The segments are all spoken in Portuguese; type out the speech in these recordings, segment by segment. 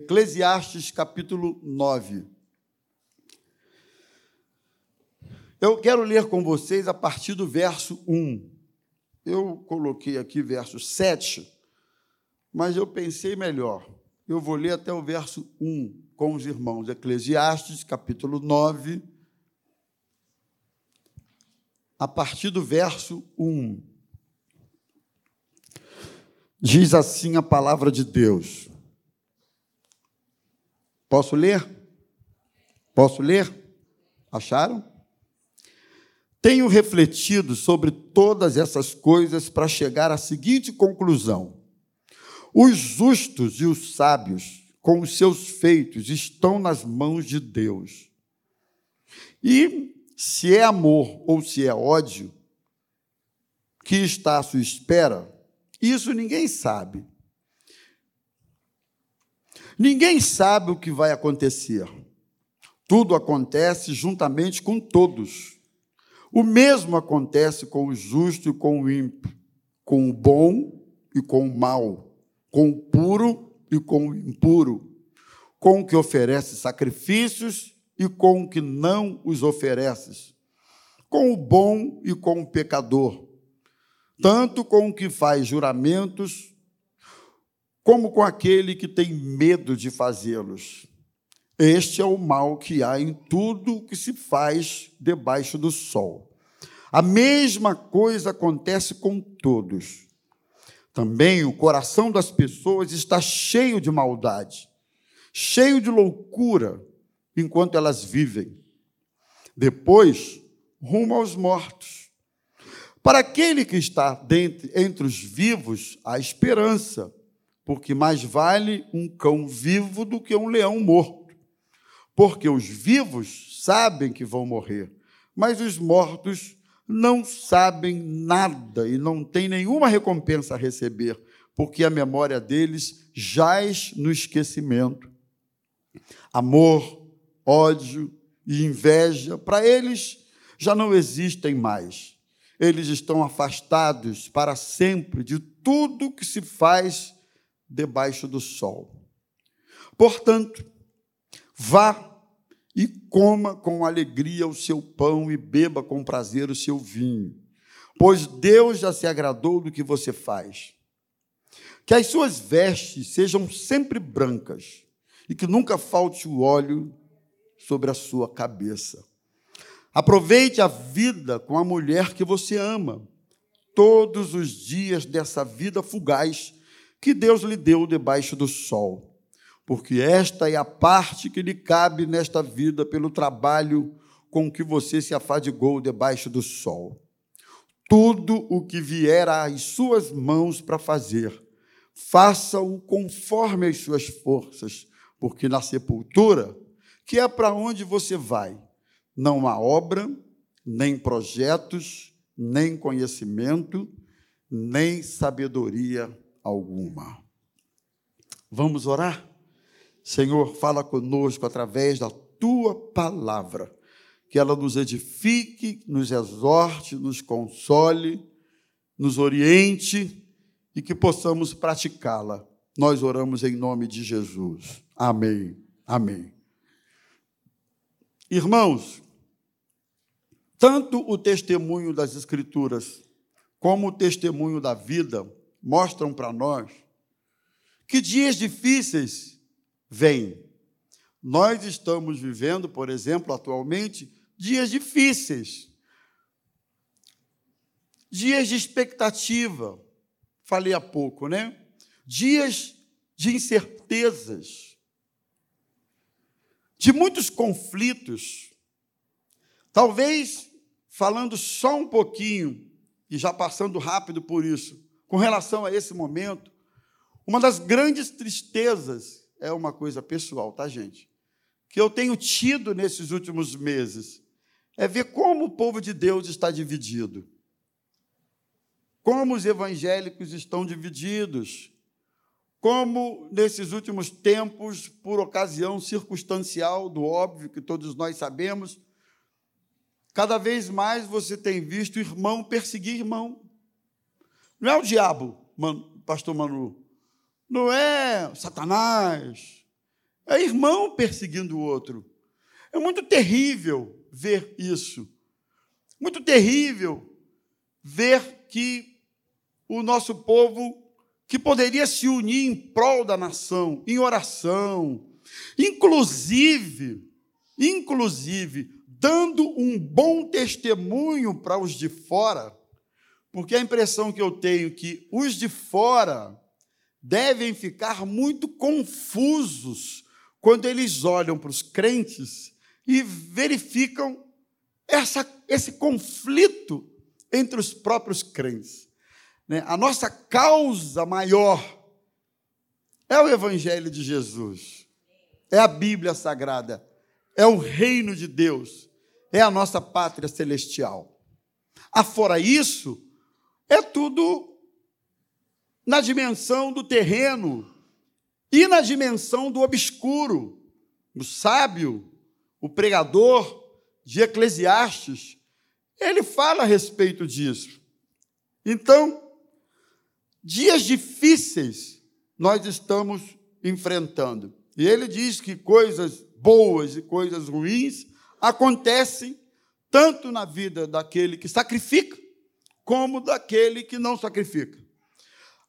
Eclesiastes capítulo 9. Eu quero ler com vocês a partir do verso 1. Eu coloquei aqui verso 7, mas eu pensei melhor. Eu vou ler até o verso 1 com os irmãos. Eclesiastes capítulo 9, a partir do verso 1. Diz assim a palavra de Deus. Posso ler? Posso ler? Acharam? Tenho refletido sobre todas essas coisas para chegar à seguinte conclusão: os justos e os sábios, com os seus feitos, estão nas mãos de Deus. E se é amor ou se é ódio que está à sua espera, isso ninguém sabe. Ninguém sabe o que vai acontecer. Tudo acontece juntamente com todos. O mesmo acontece com o justo e com o ímpio, com o bom e com o mal, com o puro e com o impuro, com o que oferece sacrifícios e com o que não os oferece, com o bom e com o pecador, tanto com o que faz juramentos como com aquele que tem medo de fazê-los. Este é o mal que há em tudo que se faz debaixo do sol. A mesma coisa acontece com todos. Também o coração das pessoas está cheio de maldade, cheio de loucura, enquanto elas vivem. Depois, rumo aos mortos. Para aquele que está dentro, entre os vivos, há esperança porque mais vale um cão vivo do que um leão morto. Porque os vivos sabem que vão morrer, mas os mortos não sabem nada e não têm nenhuma recompensa a receber, porque a memória deles jaz no esquecimento. Amor, ódio e inveja, para eles já não existem mais. Eles estão afastados para sempre de tudo que se faz debaixo do sol. Portanto, vá e coma com alegria o seu pão e beba com prazer o seu vinho, pois Deus já se agradou do que você faz. Que as suas vestes sejam sempre brancas e que nunca falte o óleo sobre a sua cabeça. Aproveite a vida com a mulher que você ama, todos os dias dessa vida fugaz que Deus lhe deu debaixo do sol, porque esta é a parte que lhe cabe nesta vida pelo trabalho com que você se afadigou debaixo do sol. Tudo o que vier às suas mãos para fazer, faça-o conforme as suas forças, porque na sepultura, que é para onde você vai, não há obra, nem projetos, nem conhecimento, nem sabedoria alguma. Vamos orar? Senhor, fala conosco através da tua palavra, que ela nos edifique, nos exorte, nos console, nos oriente e que possamos praticá-la. Nós oramos em nome de Jesus. Amém. Amém. Irmãos, tanto o testemunho das Escrituras como o testemunho da vida mostram para nós que dias difíceis vêm. Nós estamos vivendo, por exemplo, atualmente, dias difíceis. Dias de expectativa, falei há pouco, né? Dias de incertezas, de muitos conflitos. Talvez, falando só um pouquinho, e já passando rápido por isso, com relação a esse momento, uma das grandes tristezas é uma coisa pessoal, tá, gente? Que eu tenho tido nesses últimos meses é ver como o povo de Deus está dividido. Como os evangélicos estão divididos. Como nesses últimos tempos, por ocasião circunstancial do óbvio que todos nós sabemos, cada vez mais você tem visto irmão perseguir irmão. Não é o diabo, pastor Manu. Não é Satanás. É irmão perseguindo o outro. É muito terrível ver isso. Muito terrível ver que o nosso povo, que poderia se unir em prol da nação, em oração, inclusive, inclusive, dando um bom testemunho para os de fora, porque a impressão que eu tenho é que os de fora devem ficar muito confusos quando eles olham para os crentes e verificam essa, esse conflito entre os próprios crentes. Né? A nossa causa maior é o Evangelho de Jesus, é a Bíblia Sagrada, é o reino de Deus, é a nossa pátria celestial. Afora isso, é tudo na dimensão do terreno e na dimensão do obscuro. O sábio, o pregador de Eclesiastes, ele fala a respeito disso. Então, dias difíceis nós estamos enfrentando. E ele diz que coisas boas e coisas ruins acontecem tanto na vida daquele que sacrifica, como daquele que não sacrifica.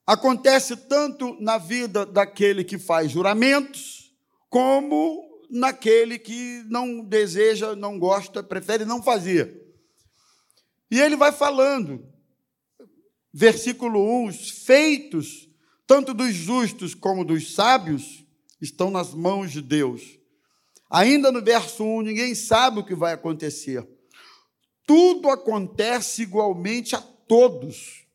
Acontece tanto na vida daquele que faz juramentos, como naquele que não deseja, não gosta, prefere não fazer. E ele vai falando, versículo 1: os feitos, tanto dos justos como dos sábios, estão nas mãos de Deus. Ainda no verso 1, ninguém sabe o que vai acontecer. Tudo acontece igualmente a todos.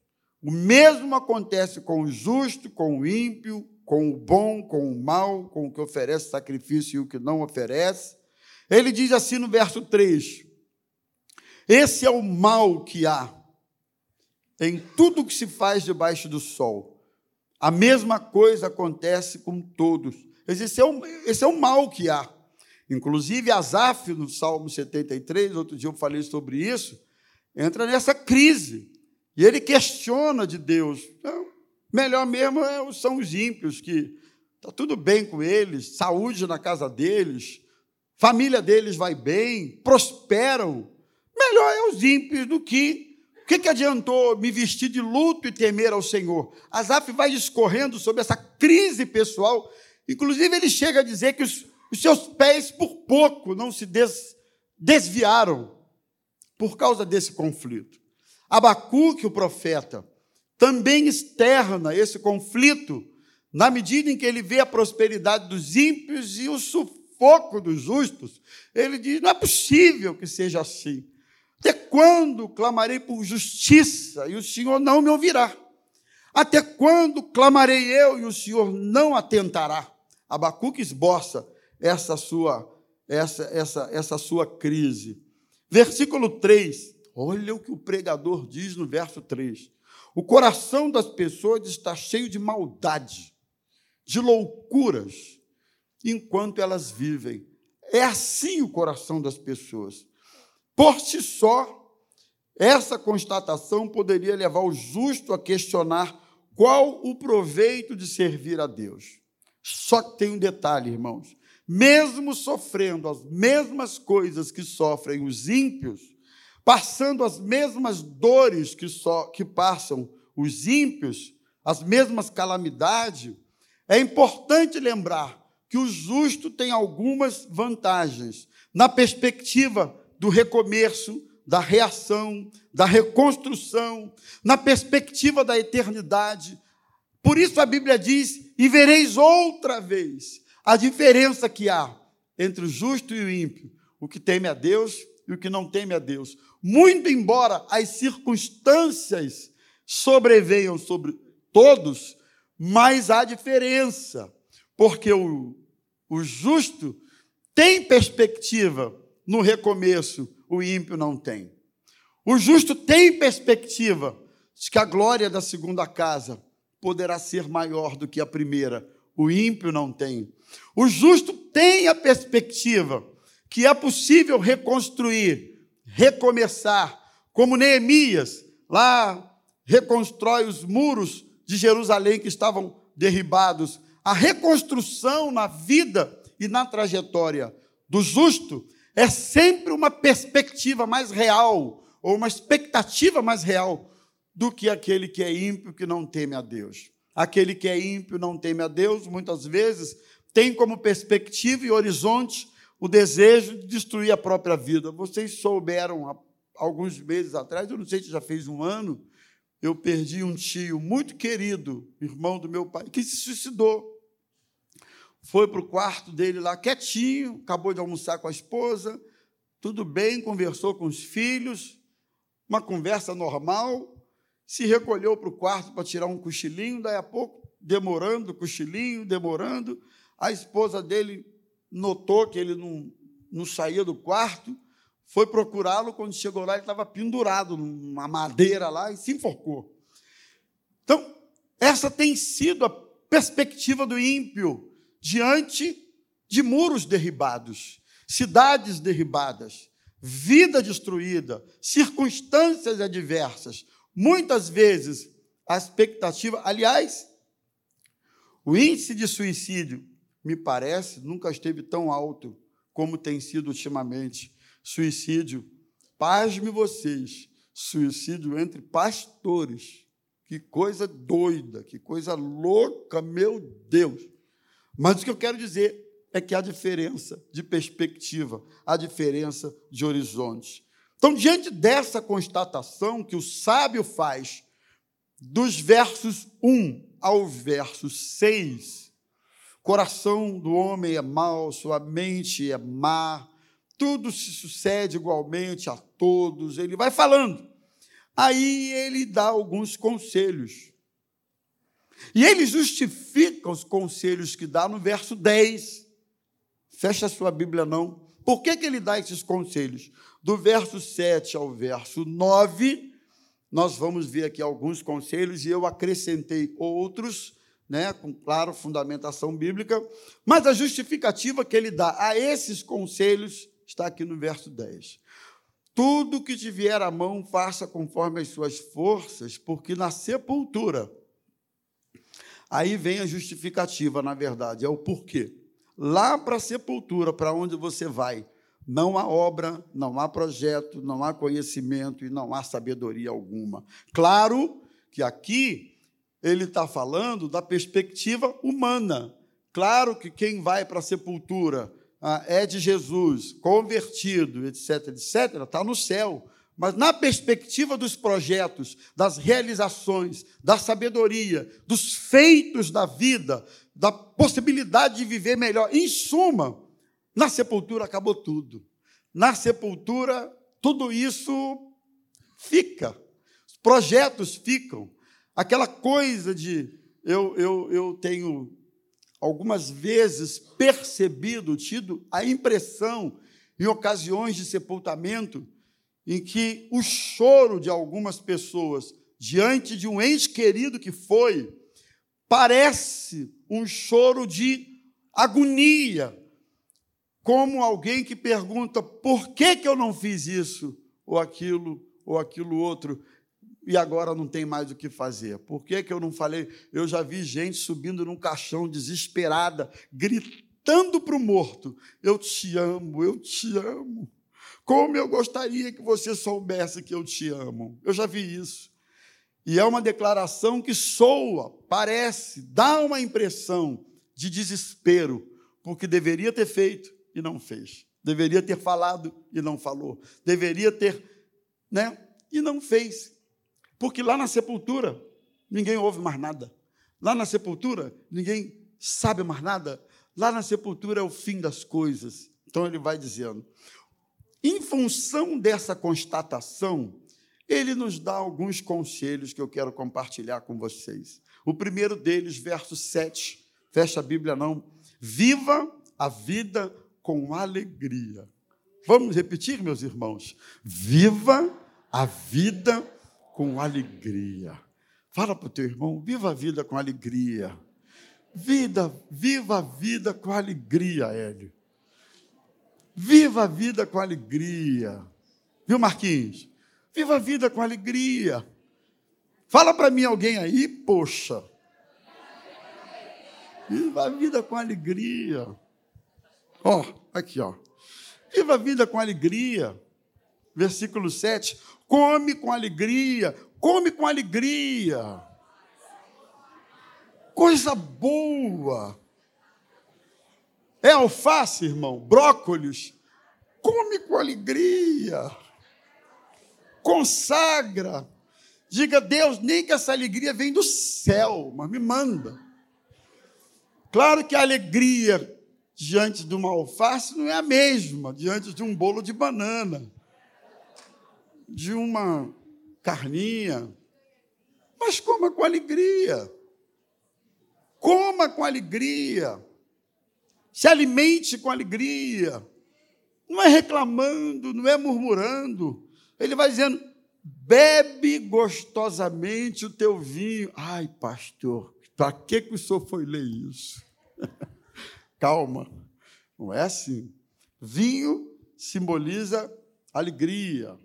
O mesmo acontece com o justo, com o ímpio, com o bom, com o mal, com o que oferece sacrifício e o que não oferece. Ele diz assim no verso 3: Esse é o mal que há em tudo que se faz debaixo do sol. A mesma coisa acontece com todos. Esse é o, esse é o mal que há. Inclusive, Asaf, no Salmo 73, outro dia eu falei sobre isso, entra nessa crise. E ele questiona de Deus. Então, melhor mesmo é são os ímpios, que está tudo bem com eles, saúde na casa deles, família deles vai bem, prosperam. Melhor é os ímpios do que. O que, que adiantou me vestir de luto e temer ao Senhor? Asaf vai discorrendo sobre essa crise pessoal. Inclusive, ele chega a dizer que os, os seus pés, por pouco, não se des, desviaram por causa desse conflito. Abacuque, o profeta, também externa esse conflito na medida em que ele vê a prosperidade dos ímpios e o sufoco dos justos. Ele diz: não é possível que seja assim. Até quando clamarei por justiça e o Senhor não me ouvirá? Até quando clamarei eu e o Senhor não atentará? Abacuque esboça essa sua essa essa essa sua crise. Versículo 3. Olha o que o pregador diz no verso 3. O coração das pessoas está cheio de maldade, de loucuras, enquanto elas vivem. É assim o coração das pessoas. Por si só, essa constatação poderia levar o justo a questionar qual o proveito de servir a Deus. Só que tem um detalhe, irmãos. Mesmo sofrendo as mesmas coisas que sofrem os ímpios, passando as mesmas dores que, só, que passam os ímpios, as mesmas calamidades, é importante lembrar que o justo tem algumas vantagens na perspectiva do recomeço, da reação, da reconstrução, na perspectiva da eternidade. Por isso a Bíblia diz: e vereis outra vez a diferença que há entre o justo e o ímpio, o que teme a Deus e o que não teme a Deus. Muito embora as circunstâncias sobrevenham sobre todos, mas há diferença, porque o, o justo tem perspectiva no recomeço, o ímpio não tem. O justo tem perspectiva de que a glória da segunda casa poderá ser maior do que a primeira. O ímpio não tem. O justo tem a perspectiva que é possível reconstruir, recomeçar, como Neemias, lá reconstrói os muros de Jerusalém que estavam derribados. A reconstrução na vida e na trajetória do justo é sempre uma perspectiva mais real, ou uma expectativa mais real do que aquele que é ímpio, que não teme a Deus. Aquele que é ímpio, não teme a Deus, muitas vezes tem como perspectiva e horizonte o desejo de destruir a própria vida. Vocês souberam há alguns meses atrás, eu não sei se já fez um ano, eu perdi um tio muito querido, irmão do meu pai, que se suicidou. Foi para o quarto dele lá quietinho, acabou de almoçar com a esposa, tudo bem, conversou com os filhos, uma conversa normal, se recolheu para o quarto para tirar um cochilinho, daí a pouco, demorando, cochilinho, demorando, a esposa dele notou que ele não, não saía do quarto, foi procurá-lo, quando chegou lá, ele estava pendurado numa madeira lá e se enforcou. Então, essa tem sido a perspectiva do ímpio diante de muros derribados, cidades derribadas, vida destruída, circunstâncias adversas. Muitas vezes, a expectativa, aliás, o índice de suicídio, me parece, nunca esteve tão alto como tem sido ultimamente suicídio. Pasme vocês, suicídio entre pastores. Que coisa doida, que coisa louca, meu Deus. Mas o que eu quero dizer é que há diferença de perspectiva, há diferença de horizontes. Então, diante dessa constatação que o sábio faz, dos versos 1 ao verso 6, coração do homem é mau, sua mente é má, tudo se sucede igualmente a todos. Ele vai falando. Aí ele dá alguns conselhos. E ele justifica os conselhos que dá no verso 10. Fecha a sua Bíblia, não. Por que, que ele dá esses conselhos? Do verso 7 ao verso 9, nós vamos ver aqui alguns conselhos e eu acrescentei outros, né, com claro fundamentação bíblica, mas a justificativa que ele dá a esses conselhos está aqui no verso 10. Tudo que te vier à mão, faça conforme as suas forças, porque na sepultura. Aí vem a justificativa, na verdade, é o porquê. Lá para a sepultura, para onde você vai, não há obra, não há projeto, não há conhecimento e não há sabedoria alguma. Claro que aqui ele está falando da perspectiva humana. Claro que quem vai para a sepultura ah, é de Jesus, convertido, etc., etc., está no céu. Mas na perspectiva dos projetos, das realizações, da sabedoria, dos feitos da vida, da possibilidade de viver melhor, em suma, na sepultura acabou tudo. Na sepultura, tudo isso fica. Os projetos ficam. Aquela coisa de eu, eu, eu tenho algumas vezes percebido, tido a impressão, em ocasiões de sepultamento, em que o choro de algumas pessoas diante de um ente querido que foi, parece um choro de agonia, como alguém que pergunta: por que, que eu não fiz isso, ou aquilo, ou aquilo outro? E agora não tem mais o que fazer. Por que, que eu não falei? Eu já vi gente subindo num caixão desesperada, gritando para o morto: Eu te amo, eu te amo. Como eu gostaria que você soubesse que eu te amo. Eu já vi isso. E é uma declaração que soa, parece, dá uma impressão de desespero, porque deveria ter feito e não fez. Deveria ter falado e não falou. Deveria ter, né? E não fez. Porque lá na sepultura, ninguém ouve mais nada. Lá na sepultura, ninguém sabe mais nada. Lá na sepultura é o fim das coisas. Então ele vai dizendo. Em função dessa constatação, ele nos dá alguns conselhos que eu quero compartilhar com vocês. O primeiro deles, verso 7, fecha a Bíblia não. Viva a vida com alegria. Vamos repetir, meus irmãos? Viva a vida com alegria. Fala para o teu irmão, viva a vida com alegria. Vida, viva a vida com alegria, Hélio. Viva a vida com alegria. Viu, Marquinhos? Viva a vida com alegria. Fala para mim alguém aí, poxa. Viva a vida com alegria. Ó, oh, aqui, ó. Viva a vida com alegria. Versículo 7. Come com alegria, come com alegria. Coisa boa. É alface, irmão, brócolis. Come com alegria. Consagra. Diga, Deus, nem que essa alegria vem do céu, mas me manda. Claro que a alegria diante de uma alface não é a mesma diante de um bolo de banana, de uma carninha. Mas coma com alegria. Coma com alegria. Se alimente com alegria. Não é reclamando, não é murmurando. Ele vai dizendo: bebe gostosamente o teu vinho. Ai, pastor, para que, que o senhor foi ler isso? Calma, não é assim. Vinho simboliza alegria.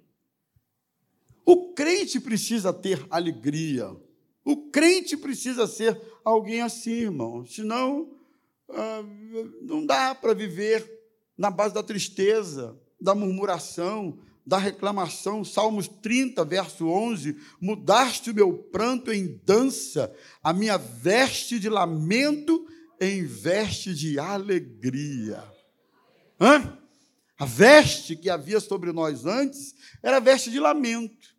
O crente precisa ter alegria. O crente precisa ser alguém assim, irmão. Senão, ah, não dá para viver na base da tristeza, da murmuração, da reclamação. Salmos 30, verso 11: Mudaste o meu pranto em dança, a minha veste de lamento em veste de alegria. Hã? A veste que havia sobre nós antes era veste de lamento,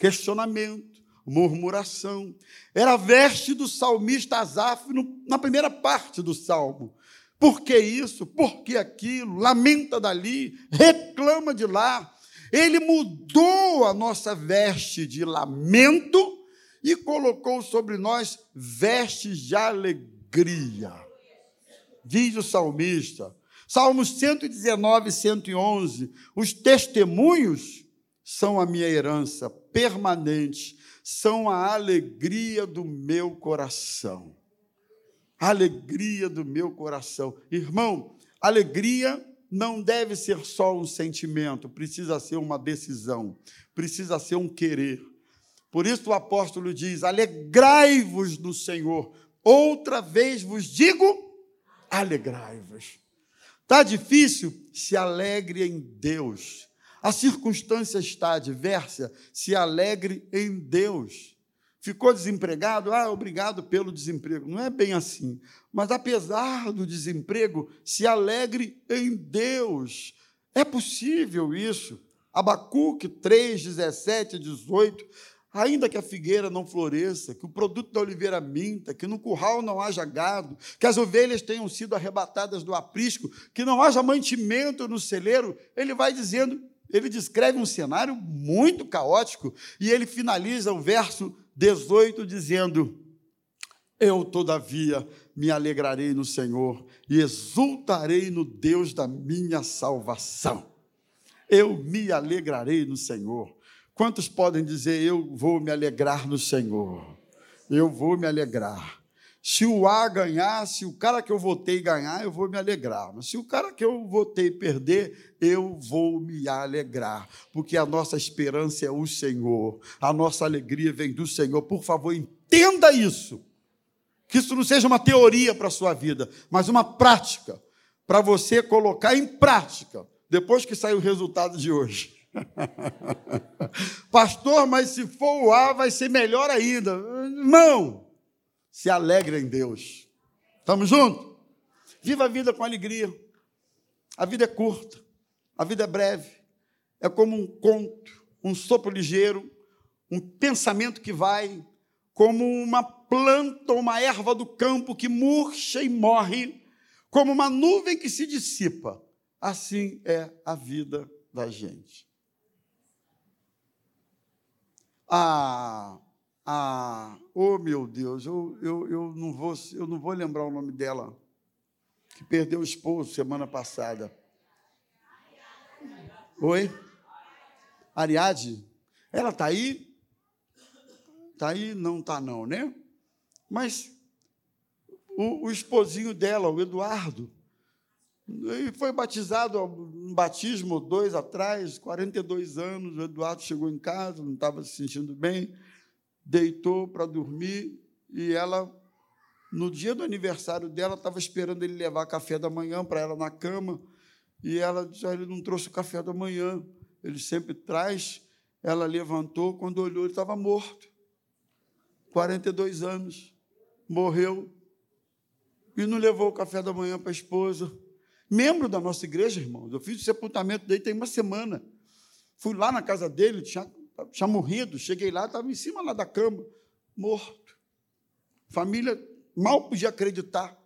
questionamento, murmuração. Era a veste do salmista Asaf na primeira parte do salmo. Por que isso? Por que aquilo? Lamenta dali, reclama de lá. Ele mudou a nossa veste de lamento e colocou sobre nós vestes de alegria diz o salmista. Salmos 119, 111. Os testemunhos são a minha herança permanente, são a alegria do meu coração. alegria do meu coração. Irmão, alegria não deve ser só um sentimento, precisa ser uma decisão, precisa ser um querer. Por isso o apóstolo diz: alegrai-vos no Senhor. Outra vez vos digo, alegrai-vos. Está difícil? Se alegre em Deus. A circunstância está adversa? Se alegre em Deus. Ficou desempregado? Ah, obrigado pelo desemprego. Não é bem assim. Mas apesar do desemprego, se alegre em Deus. É possível isso. Abacuque 3, 17 18 Ainda que a figueira não floresça, que o produto da oliveira minta, que no curral não haja gado, que as ovelhas tenham sido arrebatadas do aprisco, que não haja mantimento no celeiro, ele vai dizendo, ele descreve um cenário muito caótico e ele finaliza o verso 18 dizendo: Eu, todavia, me alegrarei no Senhor e exultarei no Deus da minha salvação. Eu me alegrarei no Senhor. Quantos podem dizer, eu vou me alegrar no Senhor? Eu vou me alegrar. Se o A ganhar, se o cara que eu votei ganhar, eu vou me alegrar. Mas se o cara que eu votei perder, eu vou me alegrar. Porque a nossa esperança é o Senhor. A nossa alegria vem do Senhor. Por favor, entenda isso. Que isso não seja uma teoria para a sua vida, mas uma prática. Para você colocar em prática, depois que sair o resultado de hoje. Pastor, mas se for o A, vai ser melhor ainda. Irmão, se alegre em Deus. Estamos juntos? Viva a vida com alegria. A vida é curta, a vida é breve. É como um conto, um sopro ligeiro, um pensamento que vai, como uma planta ou uma erva do campo que murcha e morre, como uma nuvem que se dissipa. Assim é a vida da gente. a, a oh meu Deus, eu, eu, eu, não vou, eu não vou lembrar o nome dela, que perdeu o esposo semana passada. Oi? Ariade? Ela está aí? Está aí? Não está não, né? Mas o, o esposinho dela, o Eduardo, ele foi batizado, um batismo dois atrás, 42 anos. O Eduardo chegou em casa, não estava se sentindo bem, deitou para dormir e ela, no dia do aniversário dela, estava esperando ele levar café da manhã para ela na cama. E ela disse: ah, ele não trouxe o café da manhã. Ele sempre traz. Ela levantou, quando olhou, ele estava morto. 42 anos. Morreu. E não levou o café da manhã para a esposa. Membro da nossa igreja, irmãos. Eu fiz o sepultamento dele tem uma semana. Fui lá na casa dele, tinha, tinha morrido. Cheguei lá, estava em cima lá da cama, morto. Família mal podia acreditar.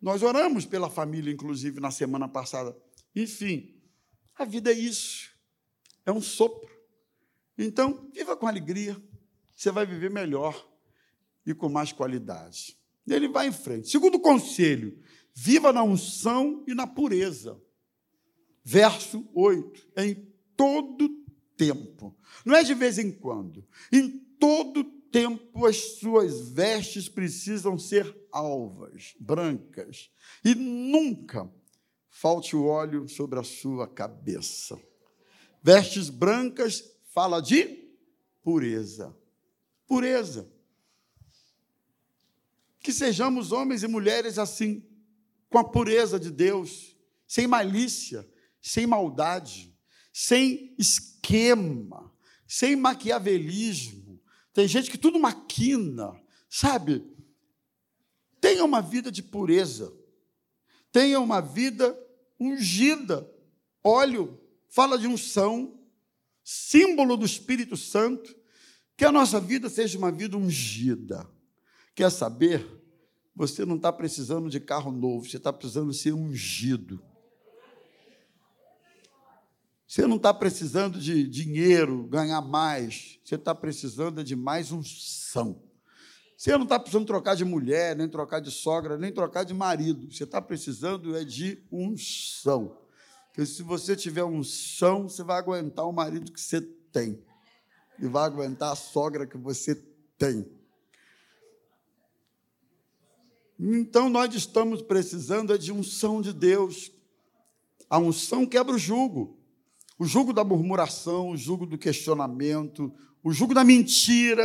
Nós oramos pela família, inclusive, na semana passada. Enfim, a vida é isso. É um sopro. Então, viva com alegria. Você vai viver melhor e com mais qualidade. Ele vai em frente. Segundo conselho, viva na unção e na pureza. Verso 8. Em todo tempo. Não é de vez em quando. Em todo tempo as suas vestes precisam ser alvas, brancas, e nunca falte o óleo sobre a sua cabeça. Vestes brancas fala de pureza. Pureza. Que sejamos homens e mulheres assim, com a pureza de Deus, sem malícia, sem maldade, sem esquema, sem maquiavelismo. Tem gente que tudo maquina, sabe? Tenha uma vida de pureza, tenha uma vida ungida. Óleo fala de unção, símbolo do Espírito Santo, que a nossa vida seja uma vida ungida. Quer saber? Você não está precisando de carro novo, você está precisando ser ungido. Você não está precisando de dinheiro, ganhar mais. Você está precisando de mais unção. Você não está precisando trocar de mulher, nem trocar de sogra, nem trocar de marido. Você está precisando é de unção. Porque se você tiver unção, você vai aguentar o marido que você tem. E vai aguentar a sogra que você tem. Então nós estamos precisando é de unção de Deus. A unção quebra o jugo. O jugo da murmuração, o jugo do questionamento, o jugo da mentira.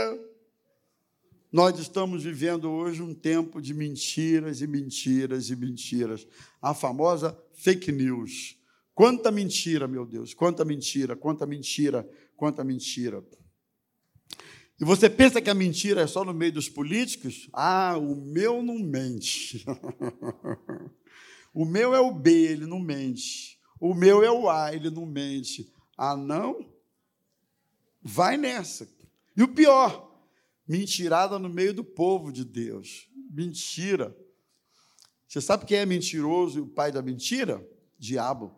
Nós estamos vivendo hoje um tempo de mentiras e mentiras e mentiras. A famosa fake news. Quanta mentira, meu Deus, quanta mentira, quanta mentira, quanta mentira. E você pensa que a mentira é só no meio dos políticos? Ah, o meu não mente. o meu é o B, ele não mente. O meu é o A, ele não mente. Ah, não? Vai nessa. E o pior, mentirada no meio do povo de Deus. Mentira. Você sabe quem é mentiroso e o pai da mentira? Diabo.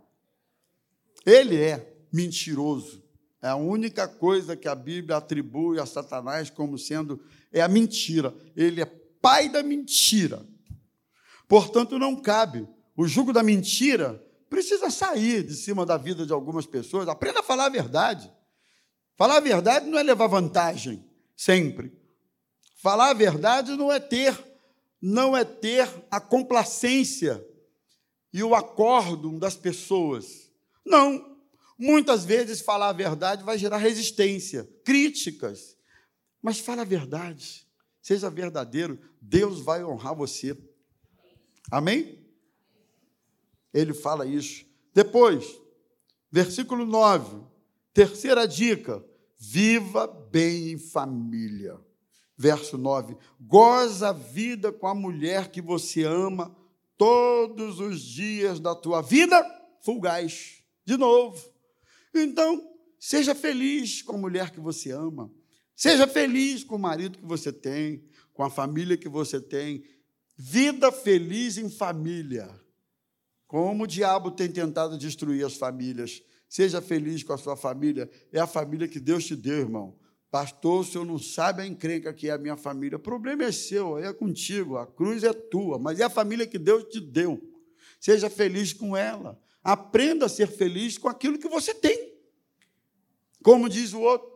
Ele é mentiroso. É a única coisa que a Bíblia atribui a Satanás como sendo é a mentira. Ele é pai da mentira. Portanto, não cabe. O jugo da mentira precisa sair de cima da vida de algumas pessoas. Aprenda a falar a verdade. Falar a verdade não é levar vantagem, sempre. Falar a verdade não é ter, não é ter a complacência e o acordo das pessoas. Não. Muitas vezes falar a verdade vai gerar resistência, críticas. Mas fala a verdade, seja verdadeiro, Deus vai honrar você. Amém? Ele fala isso. Depois, versículo 9, terceira dica: viva bem em família. Verso 9: goza a vida com a mulher que você ama todos os dias da tua vida fugaz. De novo, então, seja feliz com a mulher que você ama. Seja feliz com o marido que você tem, com a família que você tem. Vida feliz em família. Como o diabo tem tentado destruir as famílias. Seja feliz com a sua família. É a família que Deus te deu, irmão. Pastor, o senhor não sabe a encrenca que é a minha família. O problema é seu, é contigo. A cruz é tua, mas é a família que Deus te deu. Seja feliz com ela. Aprenda a ser feliz com aquilo que você tem. Como diz o outro,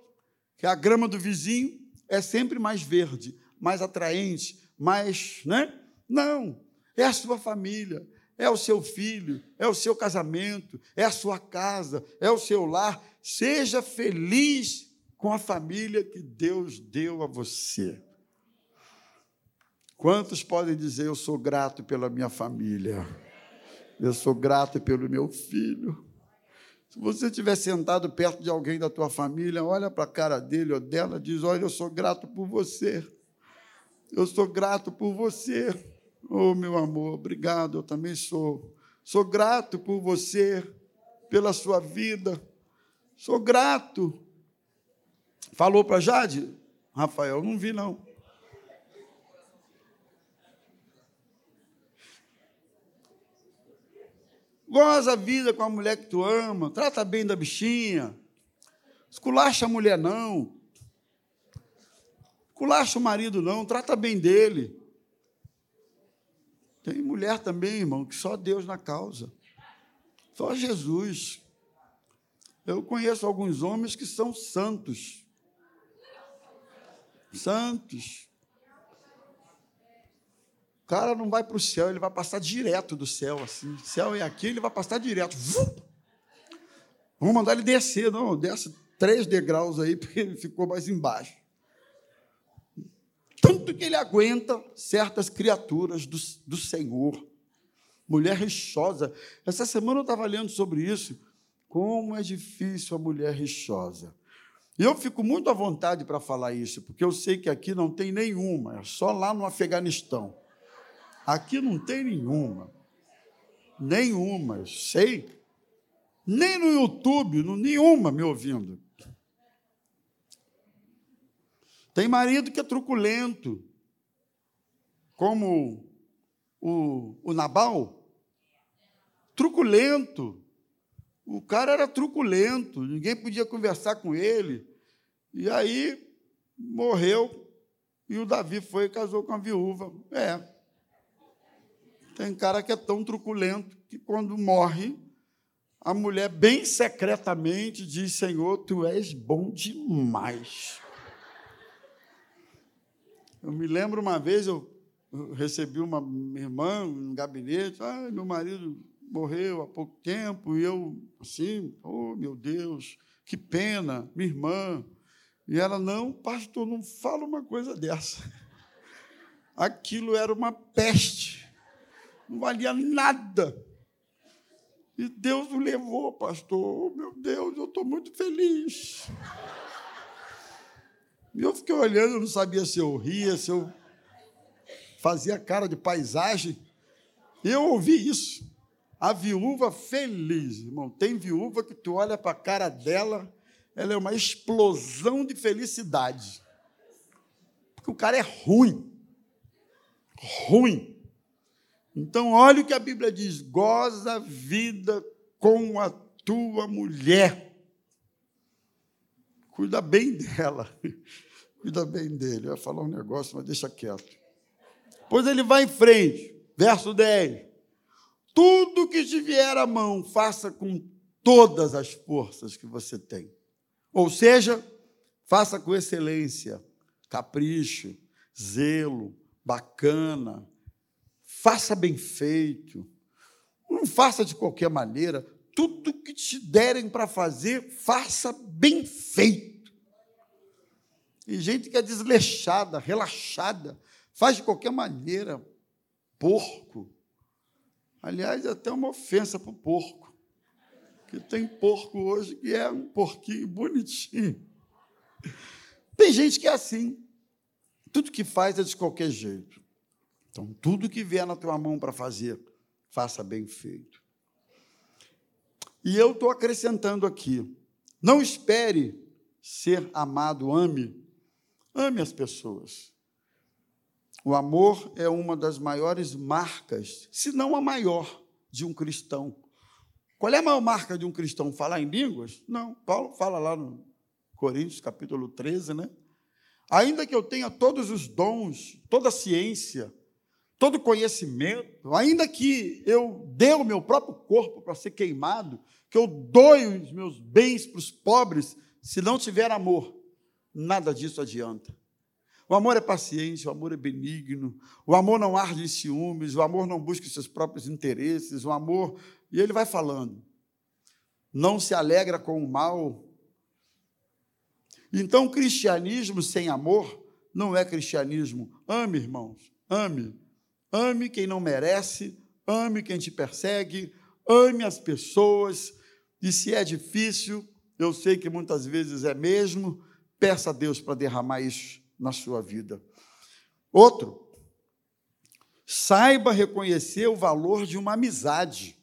que a grama do vizinho é sempre mais verde, mais atraente, mais, né? Não, é a sua família, é o seu filho, é o seu casamento, é a sua casa, é o seu lar. Seja feliz com a família que Deus deu a você. Quantos podem dizer eu sou grato pela minha família? Eu sou grato pelo meu filho. Se você estiver sentado perto de alguém da tua família, olha para a cara dele ou dela, diz: Olha, eu sou grato por você. Eu sou grato por você. Oh, meu amor, obrigado, eu também sou. Sou grato por você, pela sua vida. Sou grato. Falou para Jade? Rafael, não vi não. Goza a vida com a mulher que tu ama, trata bem da bichinha. Esculacha a mulher não. Esculacha o marido não, trata bem dele. Tem mulher também, irmão, que só Deus na causa. Só Jesus. Eu conheço alguns homens que são santos. Santos. O cara não vai para o céu, ele vai passar direto do céu, assim. O céu é aqui, ele vai passar direto. Vamos mandar ele descer, não, desce três degraus aí, porque ele ficou mais embaixo tanto que ele aguenta certas criaturas do, do Senhor. Mulher rixosa. Essa semana eu estava lendo sobre isso. Como é difícil a mulher rixosa. E eu fico muito à vontade para falar isso, porque eu sei que aqui não tem nenhuma, é só lá no Afeganistão. Aqui não tem nenhuma. Nenhuma, eu sei. Nem no YouTube, nenhuma me ouvindo. Tem marido que é truculento, como o, o Nabal. Truculento. O cara era truculento, ninguém podia conversar com ele. E aí morreu e o Davi foi e casou com a viúva. É. Tem cara que é tão truculento que quando morre, a mulher bem secretamente diz: Senhor, tu és bom demais. Eu me lembro uma vez, eu recebi uma irmã no gabinete, ah, meu marido morreu há pouco tempo, e eu, assim, oh, meu Deus, que pena, minha irmã. E ela, não, pastor, não fala uma coisa dessa. Aquilo era uma peste, não valia nada. E Deus o levou, pastor. Oh, meu Deus, eu estou muito feliz. Eu fiquei olhando, eu não sabia se eu ria, se eu fazia cara de paisagem. E eu ouvi isso. A viúva feliz, irmão. Tem viúva que tu olha para a cara dela, ela é uma explosão de felicidade. Porque o cara é ruim. Ruim. Então, olha o que a Bíblia diz: goza a vida com a tua mulher. Cuida bem dela. Cuida bem dele. Eu ia falar um negócio, mas deixa quieto. Pois ele vai em frente. Verso 10. Tudo que te vier à mão, faça com todas as forças que você tem. Ou seja, faça com excelência, capricho, zelo, bacana. Faça bem feito. Não faça de qualquer maneira tudo que te derem para fazer, faça bem feito. E gente que é desleixada, relaxada, faz de qualquer maneira, porco. Aliás, é até uma ofensa para o porco. Que tem porco hoje que é um porquinho bonitinho. Tem gente que é assim. Tudo que faz é de qualquer jeito. Então, tudo que vier na tua mão para fazer, faça bem feito. E eu estou acrescentando aqui: não espere ser amado, ame. Ame as pessoas. O amor é uma das maiores marcas, se não a maior, de um cristão. Qual é a maior marca de um cristão? Falar em línguas? Não. Paulo fala lá no Coríntios, capítulo 13, né? Ainda que eu tenha todos os dons, toda a ciência, todo conhecimento, ainda que eu dê o meu próprio corpo para ser queimado, que eu doe os meus bens para os pobres, se não tiver amor, nada disso adianta. O amor é paciente, o amor é benigno, o amor não arde em ciúmes, o amor não busca seus próprios interesses, o amor. E ele vai falando. Não se alegra com o mal. Então, cristianismo sem amor não é cristianismo. Ame, irmãos, ame. Ame quem não merece, ame quem te persegue, ame as pessoas, e se é difícil, eu sei que muitas vezes é mesmo, peça a Deus para derramar isso na sua vida. Outro, saiba reconhecer o valor de uma amizade.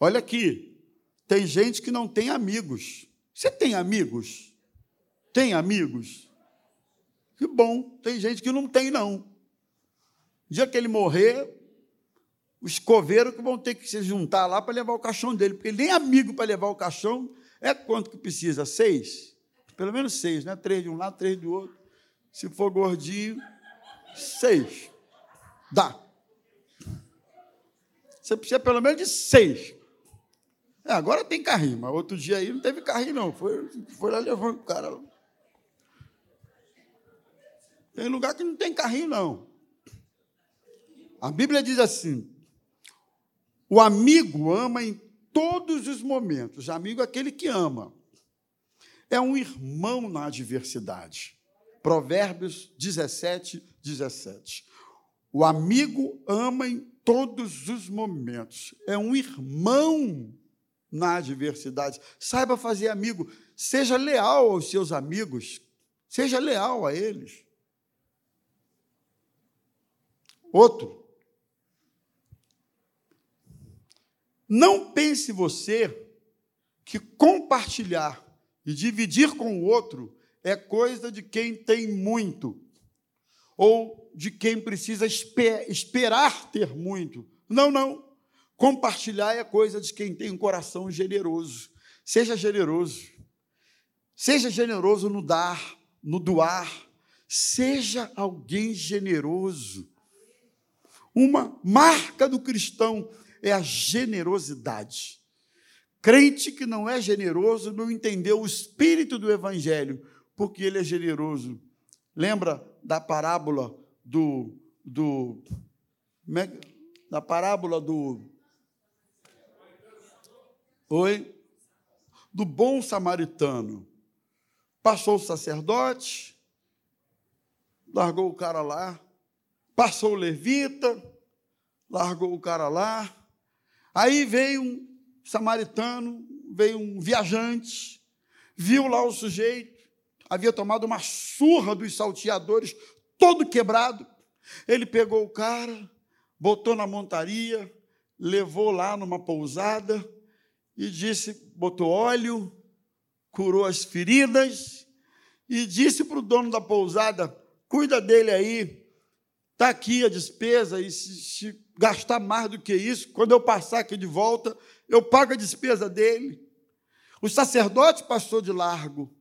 Olha aqui, tem gente que não tem amigos. Você tem amigos? Tem amigos? Que bom, tem gente que não tem, não. O dia que ele morrer, os coveiros que vão ter que se juntar lá para levar o caixão dele, porque nem amigo para levar o caixão é quanto que precisa? Seis? Pelo menos seis, né? Três de um lado, três do outro. Se for gordinho, seis. Dá. Você precisa pelo menos de seis. É, agora tem carrinho, mas outro dia aí não teve carrinho, não. Foi, foi lá levando o cara. Tem lugar que não tem carrinho, não. A Bíblia diz assim: o amigo ama em todos os momentos. Amigo é aquele que ama. É um irmão na adversidade. Provérbios 17, 17. O amigo ama em todos os momentos. É um irmão na adversidade. Saiba fazer amigo. Seja leal aos seus amigos. Seja leal a eles. Outro, Não pense você que compartilhar e dividir com o outro é coisa de quem tem muito ou de quem precisa esperar ter muito. Não, não. Compartilhar é coisa de quem tem um coração generoso. Seja generoso. Seja generoso no dar, no doar. Seja alguém generoso. Uma marca do cristão é a generosidade. Crente que não é generoso não entendeu o espírito do evangelho, porque ele é generoso. Lembra da parábola do do é da parábola do Oi? Do bom samaritano. Passou o sacerdote, largou o cara lá, passou o levita, largou o cara lá, Aí veio um samaritano, veio um viajante, viu lá o sujeito, havia tomado uma surra dos salteadores, todo quebrado. Ele pegou o cara, botou na montaria, levou lá numa pousada e disse: botou óleo, curou as feridas e disse para o dono da pousada: cuida dele aí, está aqui a despesa e se, se gastar mais do que isso. Quando eu passar aqui de volta, eu pago a despesa dele. O sacerdote passou de largo.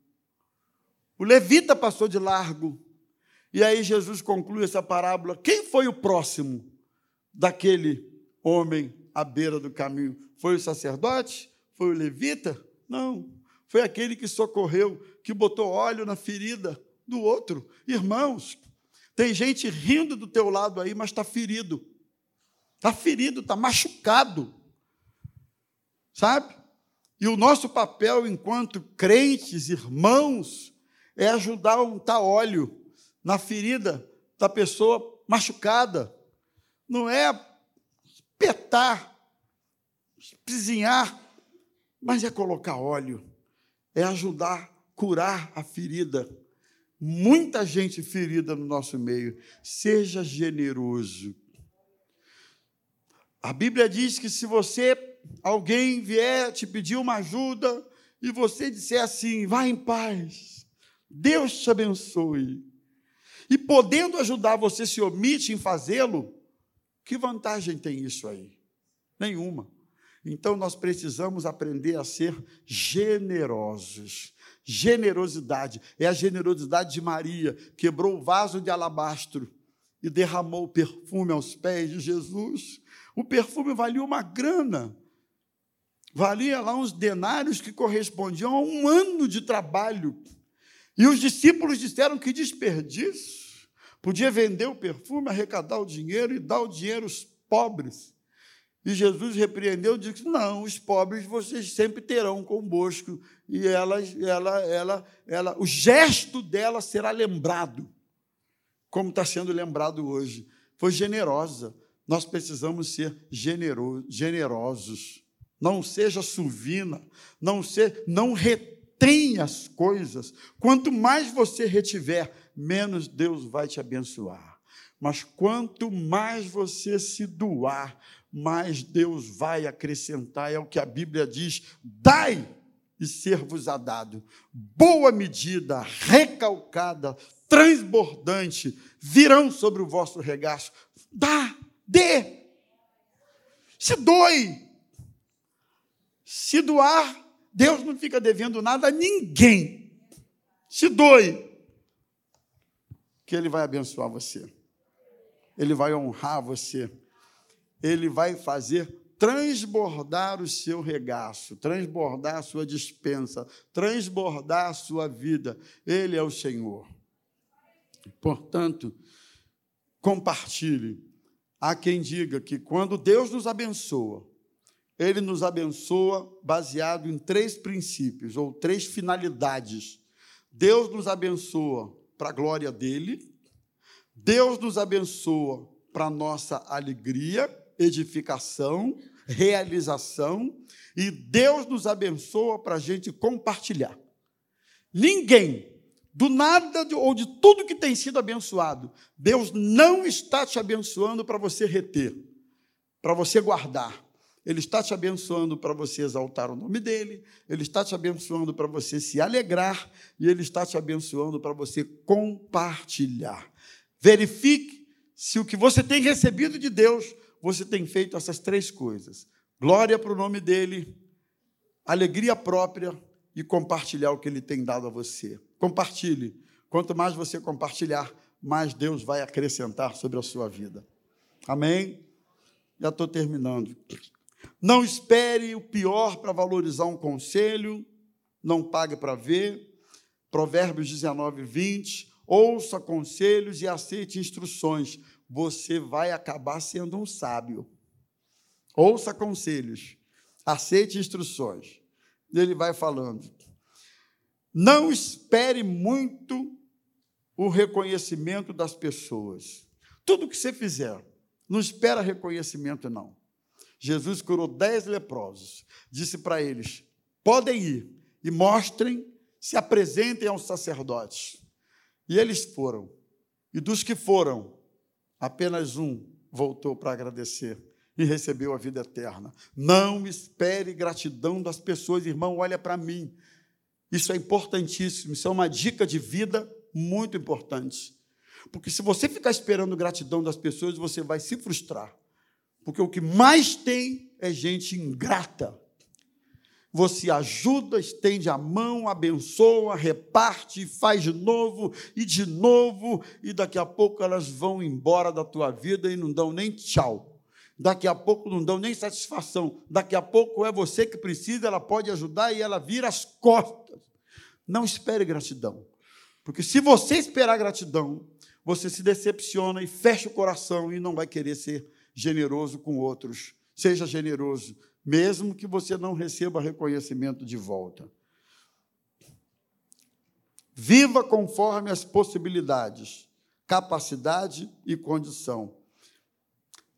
O levita passou de largo. E aí Jesus conclui essa parábola. Quem foi o próximo daquele homem à beira do caminho? Foi o sacerdote? Foi o levita? Não. Foi aquele que socorreu, que botou óleo na ferida do outro. Irmãos, tem gente rindo do teu lado aí, mas está ferido. Está ferido, está machucado. Sabe? E o nosso papel enquanto crentes, irmãos, é ajudar a untar óleo na ferida da pessoa machucada. Não é espetar, espizinhar, mas é colocar óleo, é ajudar a curar a ferida. Muita gente ferida no nosso meio. Seja generoso. A Bíblia diz que se você, alguém vier te pedir uma ajuda e você disser assim, vá em paz, Deus te abençoe, e podendo ajudar você se omite em fazê-lo, que vantagem tem isso aí? Nenhuma. Então nós precisamos aprender a ser generosos. Generosidade é a generosidade de Maria, quebrou o vaso de alabastro e derramou o perfume aos pés de Jesus. O perfume valia uma grana. Valia lá uns denários que correspondiam a um ano de trabalho. E os discípulos disseram que desperdício. Podia vender o perfume, arrecadar o dinheiro e dar o dinheiro aos pobres. E Jesus repreendeu e disse: Não, os pobres vocês sempre terão convosco. E ela, ela, ela, ela, o gesto dela será lembrado, como está sendo lembrado hoje. Foi generosa nós precisamos ser generosos. Não seja suvina, não ser, não retenha as coisas. Quanto mais você retiver, menos Deus vai te abençoar. Mas quanto mais você se doar, mais Deus vai acrescentar. É o que a Bíblia diz: dai e ser-vos-á dado. Boa medida, recalcada, transbordante, virão sobre o vosso regaço. Dá, dê. Se doe. Se doar, Deus não fica devendo nada a ninguém. Se doe. Que Ele vai abençoar você. Ele vai honrar você. Ele vai fazer transbordar o seu regaço, transbordar a sua dispensa, transbordar a sua vida. Ele é o Senhor. Portanto, compartilhe. Há quem diga que quando Deus nos abençoa, Ele nos abençoa baseado em três princípios ou três finalidades. Deus nos abençoa para a glória dele, Deus nos abençoa para a nossa alegria edificação, realização, e Deus nos abençoa para a gente compartilhar. Ninguém, do nada ou de tudo que tem sido abençoado, Deus não está te abençoando para você reter, para você guardar. Ele está te abençoando para você exaltar o nome dele, ele está te abençoando para você se alegrar e ele está te abençoando para você compartilhar. Verifique se o que você tem recebido de Deus você tem feito essas três coisas: glória para o nome dele, alegria própria e compartilhar o que ele tem dado a você. Compartilhe. Quanto mais você compartilhar, mais Deus vai acrescentar sobre a sua vida. Amém? Já estou terminando. Não espere o pior para valorizar um conselho, não pague para ver. Provérbios 19, 20. Ouça conselhos e aceite instruções, você vai acabar sendo um sábio. Ouça conselhos, aceite instruções. Ele vai falando. Não espere muito o reconhecimento das pessoas. Tudo que você fizer, não espera reconhecimento, não. Jesus curou dez leprosos, disse para eles: podem ir e mostrem, se apresentem aos sacerdotes. E eles foram. E dos que foram, apenas um voltou para agradecer e recebeu a vida eterna. Não espere gratidão das pessoas, irmão, olha para mim. Isso é importantíssimo, isso é uma dica de vida muito importante. Porque se você ficar esperando gratidão das pessoas, você vai se frustrar. Porque o que mais tem é gente ingrata você ajuda, estende a mão, abençoa, reparte, faz de novo e de novo, e daqui a pouco elas vão embora da tua vida e não dão nem tchau. Daqui a pouco não dão nem satisfação. Daqui a pouco é você que precisa, ela pode ajudar e ela vira as costas. Não espere gratidão. Porque se você esperar gratidão, você se decepciona e fecha o coração e não vai querer ser generoso com outros. Seja generoso mesmo que você não receba reconhecimento de volta. Viva conforme as possibilidades, capacidade e condição.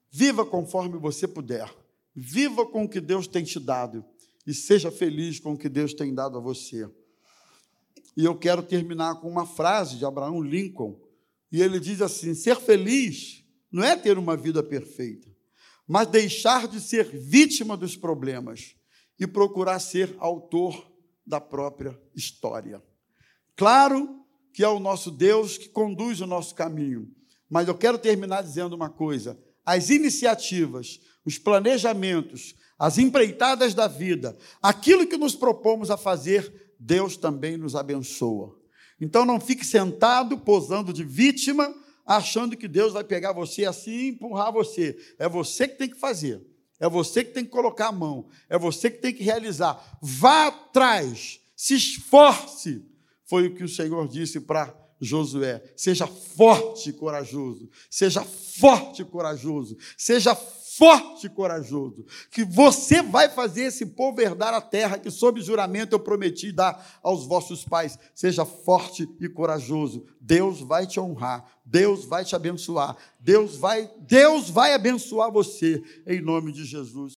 Viva conforme você puder. Viva com o que Deus tem te dado e seja feliz com o que Deus tem dado a você. E eu quero terminar com uma frase de Abraão Lincoln, e ele diz assim: ser feliz não é ter uma vida perfeita, mas deixar de ser vítima dos problemas e procurar ser autor da própria história. Claro que é o nosso Deus que conduz o nosso caminho, mas eu quero terminar dizendo uma coisa: as iniciativas, os planejamentos, as empreitadas da vida, aquilo que nos propomos a fazer, Deus também nos abençoa. Então não fique sentado posando de vítima achando que Deus vai pegar você assim e empurrar você. É você que tem que fazer. É você que tem que colocar a mão. É você que tem que realizar. Vá atrás. Se esforce. Foi o que o Senhor disse para Josué: seja forte e corajoso, seja forte e corajoso, seja forte e corajoso, que você vai fazer esse povo herdar a terra que, sob juramento, eu prometi dar aos vossos pais. Seja forte e corajoso. Deus vai te honrar, Deus vai te abençoar, Deus vai, Deus vai abençoar você, em nome de Jesus.